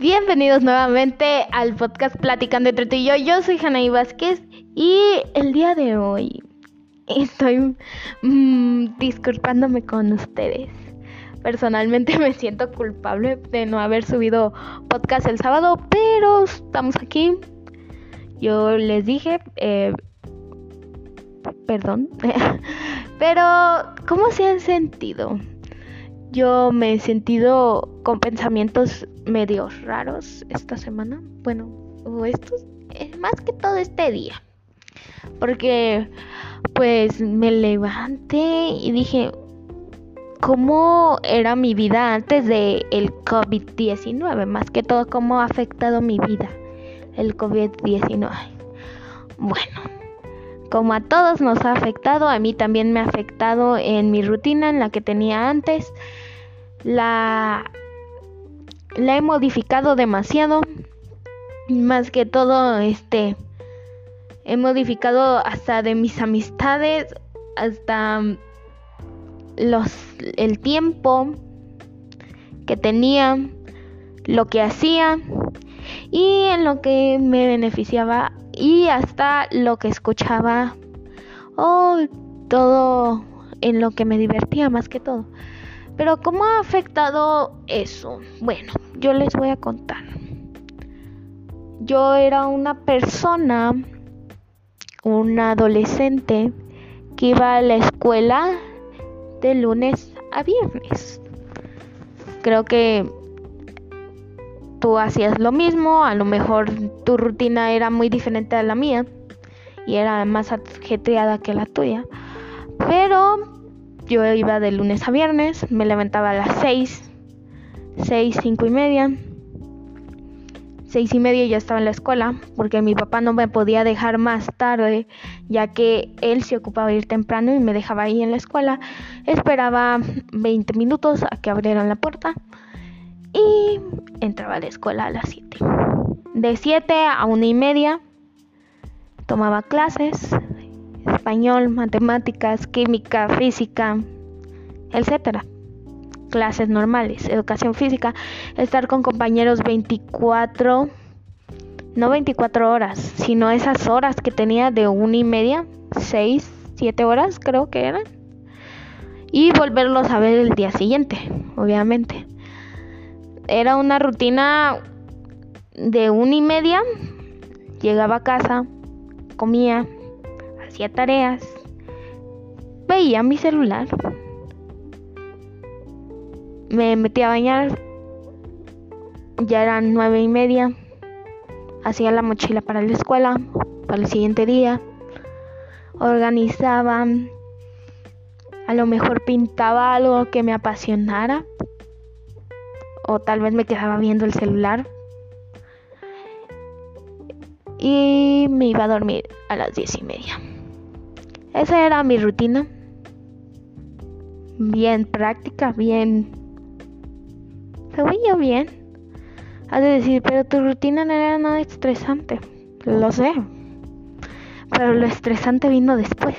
Bienvenidos nuevamente al podcast Platicando entre tú y yo. Yo soy Janaí Vázquez y el día de hoy estoy mm, disculpándome con ustedes. Personalmente me siento culpable de no haber subido podcast el sábado, pero estamos aquí. Yo les dije, eh, perdón, pero ¿cómo se han sentido? Yo me he sentido con pensamientos medio raros esta semana. Bueno, o estos, eh, más que todo este día. Porque pues me levanté y dije, ¿cómo era mi vida antes de el COVID-19? Más que todo, ¿cómo ha afectado mi vida el COVID-19? Bueno, como a todos nos ha afectado, a mí también me ha afectado en mi rutina, en la que tenía antes. La, la he modificado demasiado. Más que todo, este, he modificado hasta de mis amistades, hasta los, el tiempo que tenía, lo que hacía y en lo que me beneficiaba y hasta lo que escuchaba o todo en lo que me divertía más que todo. Pero ¿cómo ha afectado eso? Bueno, yo les voy a contar. Yo era una persona, una adolescente que iba a la escuela de lunes a viernes. Creo que tú hacías lo mismo, a lo mejor tu rutina era muy diferente a la mía y era más ajetreada que la tuya. Pero yo iba de lunes a viernes, me levantaba a las 6, 6, 5 y media. 6 y media ya estaba en la escuela porque mi papá no me podía dejar más tarde ya que él se ocupaba de ir temprano y me dejaba ahí en la escuela. Esperaba 20 minutos a que abrieran la puerta y entraba a la escuela a las 7. De 7 a 1 y media tomaba clases, español, matemáticas, química, física, etcétera. Clases normales, educación física, estar con compañeros 24, no 24 horas, sino esas horas que tenía de 1 y media, 6, 7 horas creo que eran. Y volverlos a ver el día siguiente, obviamente era una rutina de una y media. Llegaba a casa, comía, hacía tareas, veía mi celular, me metía a bañar, ya eran nueve y media, hacía la mochila para la escuela, para el siguiente día, organizaba, a lo mejor pintaba algo que me apasionara o tal vez me quedaba viendo el celular y me iba a dormir a las diez y media. Esa era mi rutina. Bien práctica, bien... Según yo bien. Has de decir, pero tu rutina no era nada estresante. Lo sé. Pero lo estresante vino después.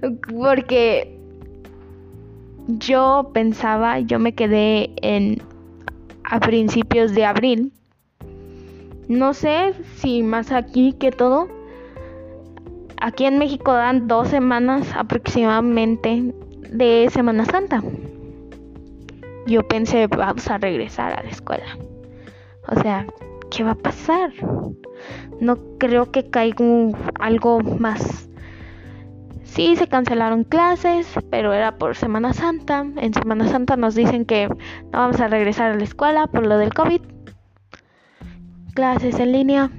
Porque yo pensaba, yo me quedé en a principios de abril. No sé si más aquí que todo. Aquí en México dan dos semanas aproximadamente de Semana Santa. Yo pensé, vamos a regresar a la escuela. O sea, ¿qué va a pasar? No creo que caiga algo más Sí, se cancelaron clases, pero era por Semana Santa. En Semana Santa nos dicen que no vamos a regresar a la escuela por lo del COVID. Clases en línea.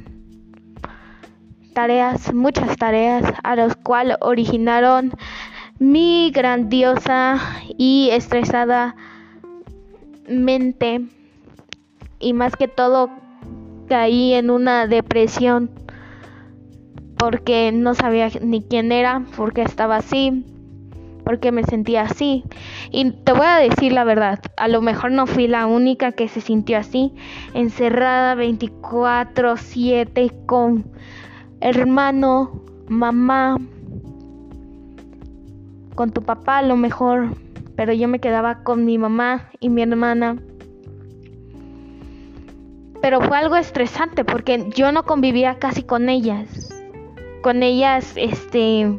Tareas, muchas tareas, a los cuales originaron mi grandiosa y estresada mente. Y más que todo caí en una depresión porque no sabía ni quién era, porque estaba así, porque me sentía así. Y te voy a decir la verdad, a lo mejor no fui la única que se sintió así, encerrada 24/7 con hermano, mamá, con tu papá a lo mejor, pero yo me quedaba con mi mamá y mi hermana. pero fue algo estresante porque yo no convivía casi con ellas. Con ellas, este,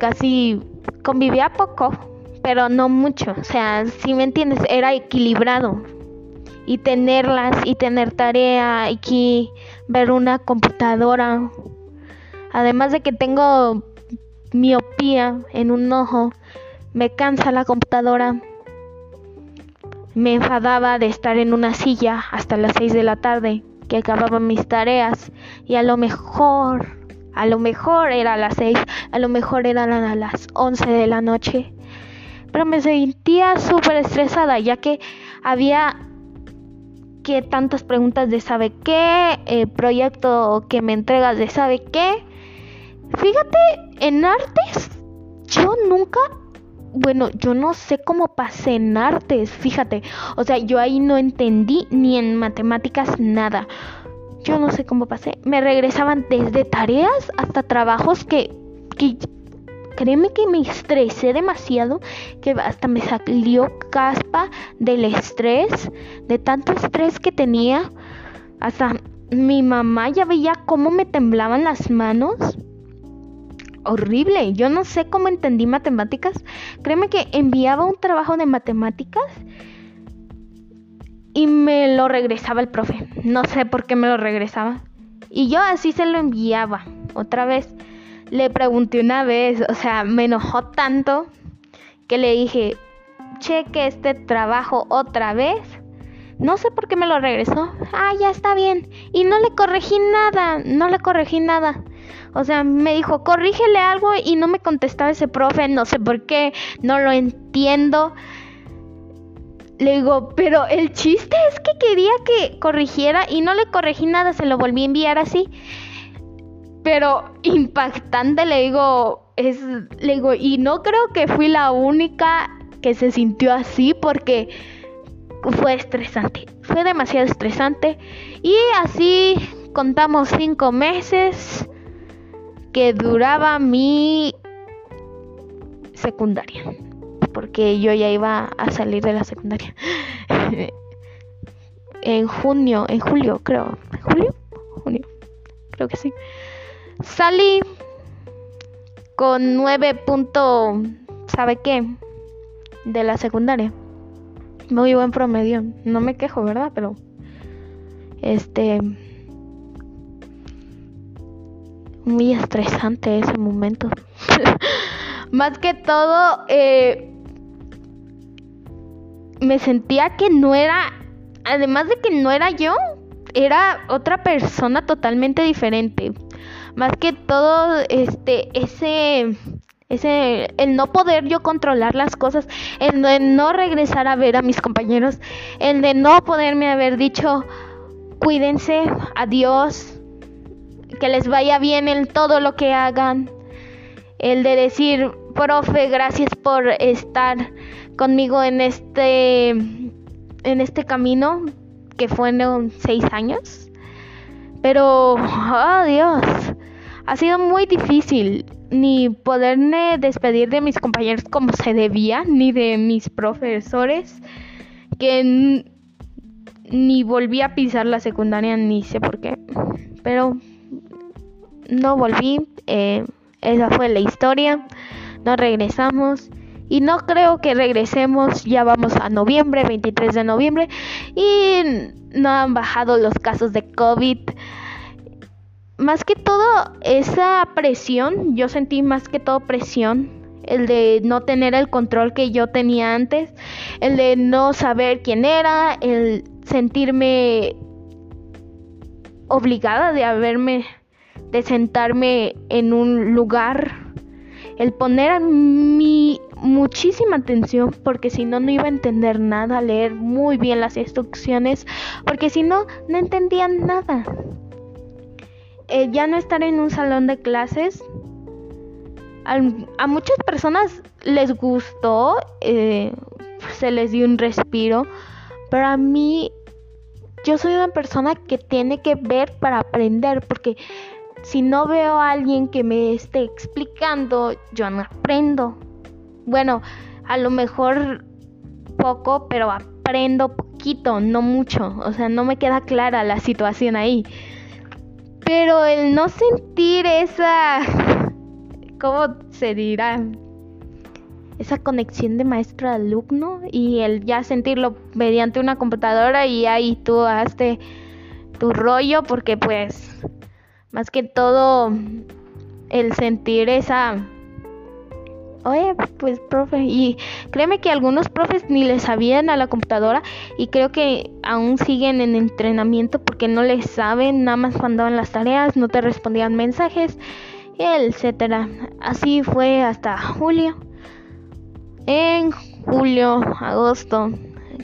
casi convivía poco, pero no mucho. O sea, si me entiendes, era equilibrado. Y tenerlas y tener tarea y ver una computadora. Además de que tengo miopía en un ojo, me cansa la computadora. Me enfadaba de estar en una silla hasta las 6 de la tarde, que acababa mis tareas y a lo mejor, a lo mejor era a las 6, a lo mejor eran a las 11 de la noche. Pero me sentía súper estresada ya que había que tantas preguntas de sabe qué, el proyecto que me entregas de sabe qué. Fíjate, en artes yo nunca bueno, yo no sé cómo pasé en artes, fíjate. O sea, yo ahí no entendí ni en matemáticas nada. Yo no sé cómo pasé. Me regresaban desde tareas hasta trabajos que, que créeme que me estresé demasiado, que hasta me salió caspa del estrés, de tanto estrés que tenía. Hasta mi mamá ya veía cómo me temblaban las manos horrible. Yo no sé cómo entendí matemáticas. Créeme que enviaba un trabajo de matemáticas y me lo regresaba el profe. No sé por qué me lo regresaba. Y yo así se lo enviaba. Otra vez le pregunté una vez, o sea, me enojó tanto que le dije, cheque este trabajo otra vez. No sé por qué me lo regresó. Ah, ya está bien. Y no le corregí nada, no le corregí nada. O sea, me dijo, corrígele algo y no me contestaba ese profe, no sé por qué, no lo entiendo. Le digo, pero el chiste es que quería que corrigiera y no le corregí nada, se lo volví a enviar así. Pero impactante, le digo, es, le digo, y no creo que fui la única que se sintió así porque fue estresante, fue demasiado estresante. Y así contamos cinco meses que duraba mi secundaria, porque yo ya iba a salir de la secundaria. en junio, en julio, creo. ¿Julio? Junio. Creo que sí. Salí con 9 puntos, ¿sabe qué? De la secundaria. Muy buen promedio. No me quejo, ¿verdad? Pero este muy estresante ese momento. Más que todo, eh, me sentía que no era, además de que no era yo, era otra persona totalmente diferente. Más que todo, este, ese, ese, el no poder yo controlar las cosas, el de no regresar a ver a mis compañeros, el de no poderme haber dicho, cuídense, adiós, que les vaya bien en todo lo que hagan. El de decir, profe, gracias por estar conmigo en este, en este camino que fueron seis años. Pero, oh Dios, ha sido muy difícil ni poderme despedir de mis compañeros como se debía, ni de mis profesores, que ni volví a pisar la secundaria, ni sé por qué. Pero no volví, eh, esa fue la historia, no regresamos y no creo que regresemos, ya vamos a noviembre, 23 de noviembre y no han bajado los casos de COVID. Más que todo esa presión, yo sentí más que todo presión, el de no tener el control que yo tenía antes, el de no saber quién era, el sentirme obligada de haberme de sentarme en un lugar, el poner mi muchísima atención porque si no no iba a entender nada, leer muy bien las instrucciones, porque si no no entendían nada. Eh, ya no estar en un salón de clases, a, muchas personas les gustó, eh, se les dio un respiro, pero a mí yo soy una persona que tiene que ver para aprender, porque si no veo a alguien que me esté explicando, yo no aprendo. Bueno, a lo mejor poco, pero aprendo poquito no mucho, o sea, no me queda clara la situación ahí. Pero el no sentir esa, ¿cómo se dirá? Esa conexión de maestro-alumno y el ya sentirlo mediante una computadora y ahí tú hazte tu rollo porque pues más que todo el sentir esa Oye, pues profe, y créeme que algunos profes ni le sabían a la computadora y creo que aún siguen en entrenamiento porque no les saben, nada más mandaban las tareas, no te respondían mensajes, etcétera. Así fue hasta julio. En julio, agosto,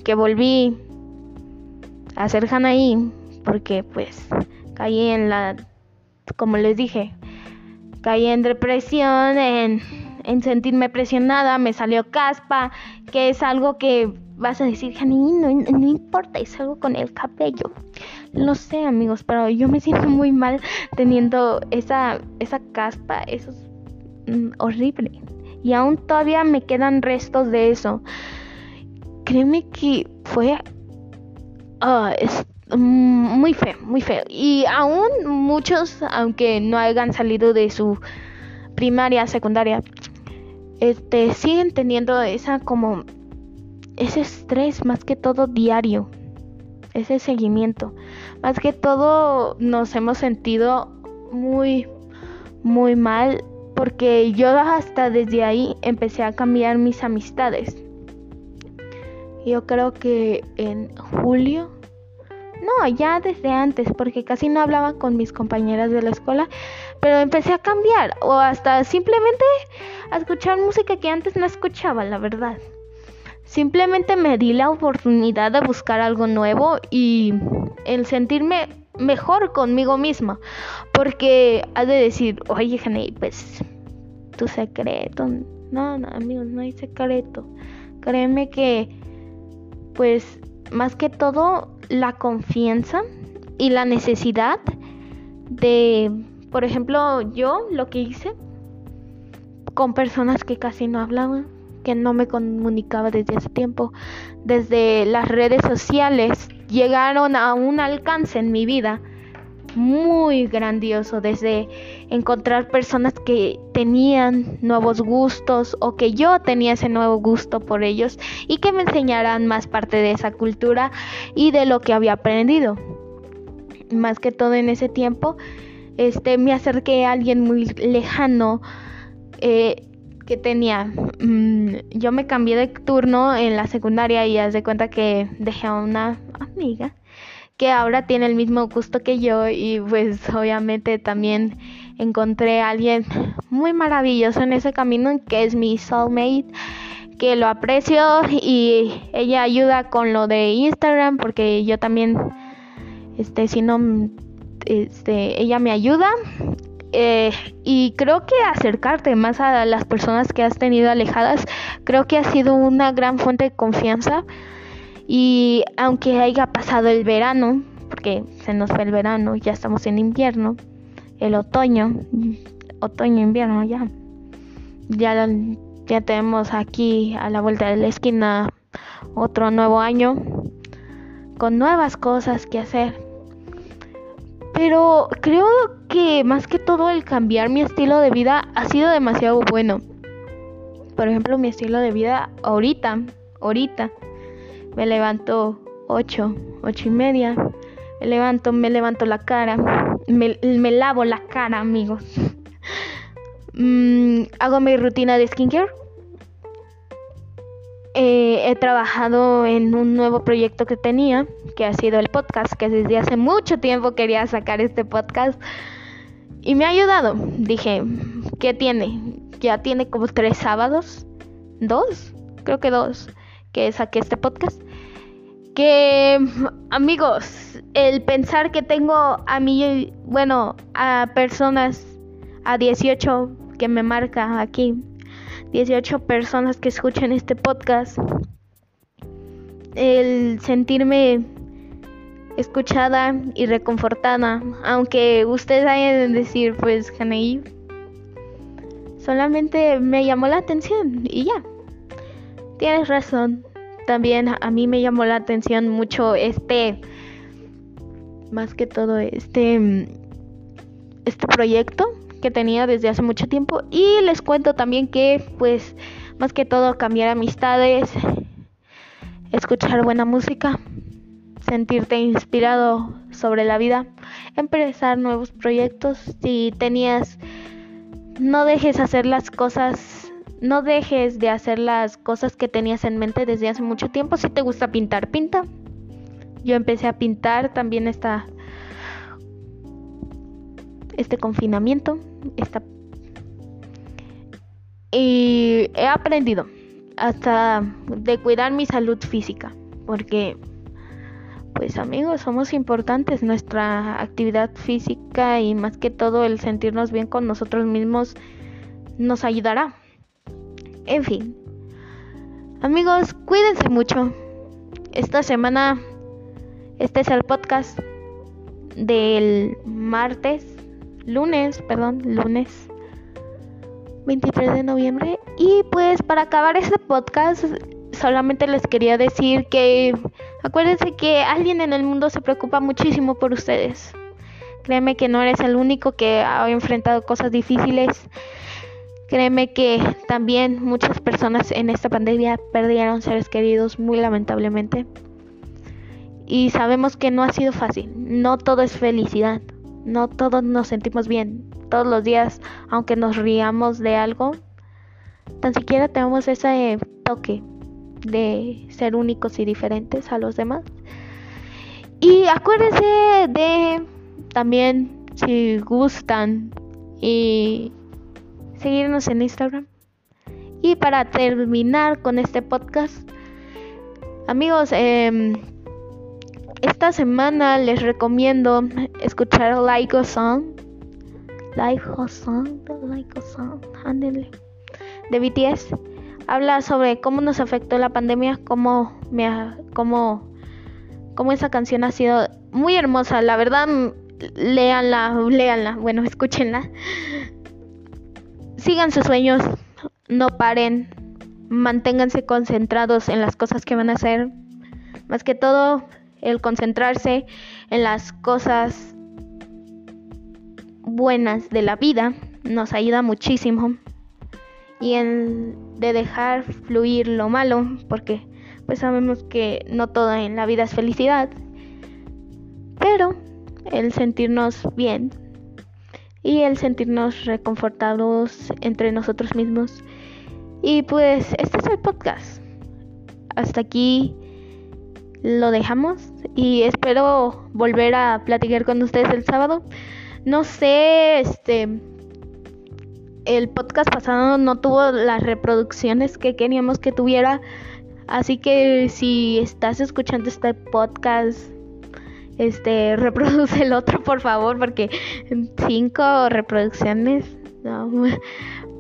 que volví a hacer Hanaí porque pues caí en la, como les dije, caí en depresión, en en sentirme presionada, me salió caspa, que es algo que vas a decir, Janine, no, importa, es algo con el cabello. Lo sé, amigos, pero yo me siento muy mal teniendo esa, esa caspa, eso es mm, horrible. Y aún todavía me quedan restos de eso. Créeme que fue... Ah, muy feo, muy feo. Y aún muchos, aunque no hayan salido de su primaria, secundaria, este, siguen teniendo esa como ese estrés más que todo diario, ese seguimiento. Más que todo nos hemos sentido muy, muy mal porque yo hasta desde ahí empecé a cambiar mis amistades. Yo creo que en julio no, ya desde antes, porque casi no hablaba con mis compañeras de la escuela, pero empecé a cambiar o hasta simplemente a escuchar música que antes no escuchaba, la verdad. Simplemente me di la oportunidad de buscar algo nuevo y el sentirme mejor conmigo misma, porque has de decir, oye, Jenny, pues tu secreto, no, no, amigos, no hay secreto. Créeme que, pues, más que todo, la confianza y la necesidad de, por ejemplo, yo lo que hice con personas que casi no hablaban, que no me comunicaba desde hace tiempo, desde las redes sociales, llegaron a un alcance en mi vida muy grandioso, desde encontrar personas que tenían nuevos gustos o que yo tenía ese nuevo gusto por ellos y que me enseñaran más parte de esa cultura y de lo que había aprendido. Más que todo en ese tiempo, este, me acerqué a alguien muy lejano eh, que tenía. Mm, yo me cambié de turno en la secundaria y haz de cuenta que dejé a una amiga que ahora tiene el mismo gusto que yo y pues obviamente también encontré a alguien muy maravilloso en ese camino que es mi soulmate que lo aprecio y ella ayuda con lo de Instagram porque yo también este si no este ella me ayuda. Eh, y creo que acercarte más a las personas que has tenido alejadas creo que ha sido una gran fuente de confianza y aunque haya pasado el verano, porque se nos fue el verano, ya estamos en invierno, el otoño, otoño, invierno ya. Ya, ya tenemos aquí a la vuelta de la esquina otro nuevo año con nuevas cosas que hacer. Pero creo que más que todo el cambiar mi estilo de vida ha sido demasiado bueno. Por ejemplo, mi estilo de vida ahorita, ahorita me levanto 8, 8 y media, me levanto, me levanto la cara, me, lavo la cara, amigos. Mm, hago mi rutina de skincare. Eh, he trabajado en un nuevo proyecto que tenía, que ha sido el podcast, que desde hace mucho tiempo quería sacar este podcast. Y me ha ayudado. Dije, ¿qué tiene? Ya tiene como tres sábados. ¿Dos? Creo que dos. Que saqué este podcast que amigos, el pensar que tengo a mí, bueno, a personas, a 18 que me marca aquí, 18 personas que escuchan este podcast, el sentirme escuchada y reconfortada, aunque ustedes hayan de decir, pues, Janaí, solamente me llamó la atención y ya, tienes razón, también a mí me llamó la atención mucho este, más que todo este, este proyecto que tenía desde hace mucho tiempo. Y les cuento también que pues más que todo cambiar amistades, escuchar buena música, sentirte inspirado sobre la vida, empezar nuevos proyectos. Si tenías, no dejes hacer las cosas, no dejes de hacer las cosas que tenías en mente desde hace mucho tiempo. Si te gusta pintar, pinta. Yo empecé a pintar también esta este confinamiento, esta y he aprendido hasta de cuidar mi salud física, porque pues amigos, somos importantes, nuestra actividad física y más que todo el sentirnos bien con nosotros mismos nos ayudará. En fin, amigos, cuídense mucho. Esta semana, este es el podcast del martes, lunes, perdón, lunes 23 de noviembre. Y pues para acabar este podcast, solamente les quería decir que acuérdense que alguien en el mundo se preocupa muchísimo por ustedes. Créeme que no eres el único que ha enfrentado cosas difíciles. Créeme que también muchas personas en esta pandemia perdieron seres queridos muy lamentablemente. Y sabemos que no ha sido fácil. No todo es felicidad. No todos nos sentimos bien todos los días, aunque nos riamos de algo. Tan siquiera tenemos ese toque de ser únicos y diferentes a los demás. Y acuérdense de también, si gustan, y seguirnos en Instagram. Y para terminar con este podcast, amigos, em, esta semana les recomiendo escuchar Like a Song. Like a Song, Like Song, de BTS habla sobre cómo nos afectó la pandemia, cómo, me, cómo, cómo esa canción ha sido muy hermosa. La verdad, léanla, léanla, bueno, escúchenla. Sigan sus sueños, no paren, manténganse concentrados en las cosas que van a hacer. Más que todo, el concentrarse en las cosas buenas de la vida nos ayuda muchísimo y en de dejar fluir lo malo, porque pues sabemos que no todo en la vida es felicidad, pero el sentirnos bien y el sentirnos reconfortados entre nosotros mismos. Y pues este es el podcast. Hasta aquí lo dejamos y espero volver a platicar con ustedes el sábado. No sé, este el podcast pasado no tuvo las reproducciones que queríamos que tuviera. Así que si estás escuchando este podcast, este reproduce el otro por favor, porque cinco reproducciones,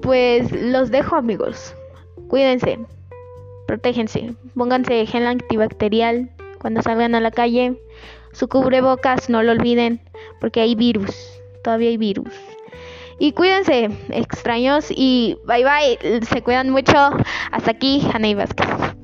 pues los dejo amigos. Cuídense, protéjense, pónganse gel antibacterial cuando salgan a la calle. Su cubrebocas no lo olviden, porque hay virus, todavía hay virus. Y cuídense, extraños, y bye bye, se cuidan mucho. Hasta aquí, Haney Vázquez.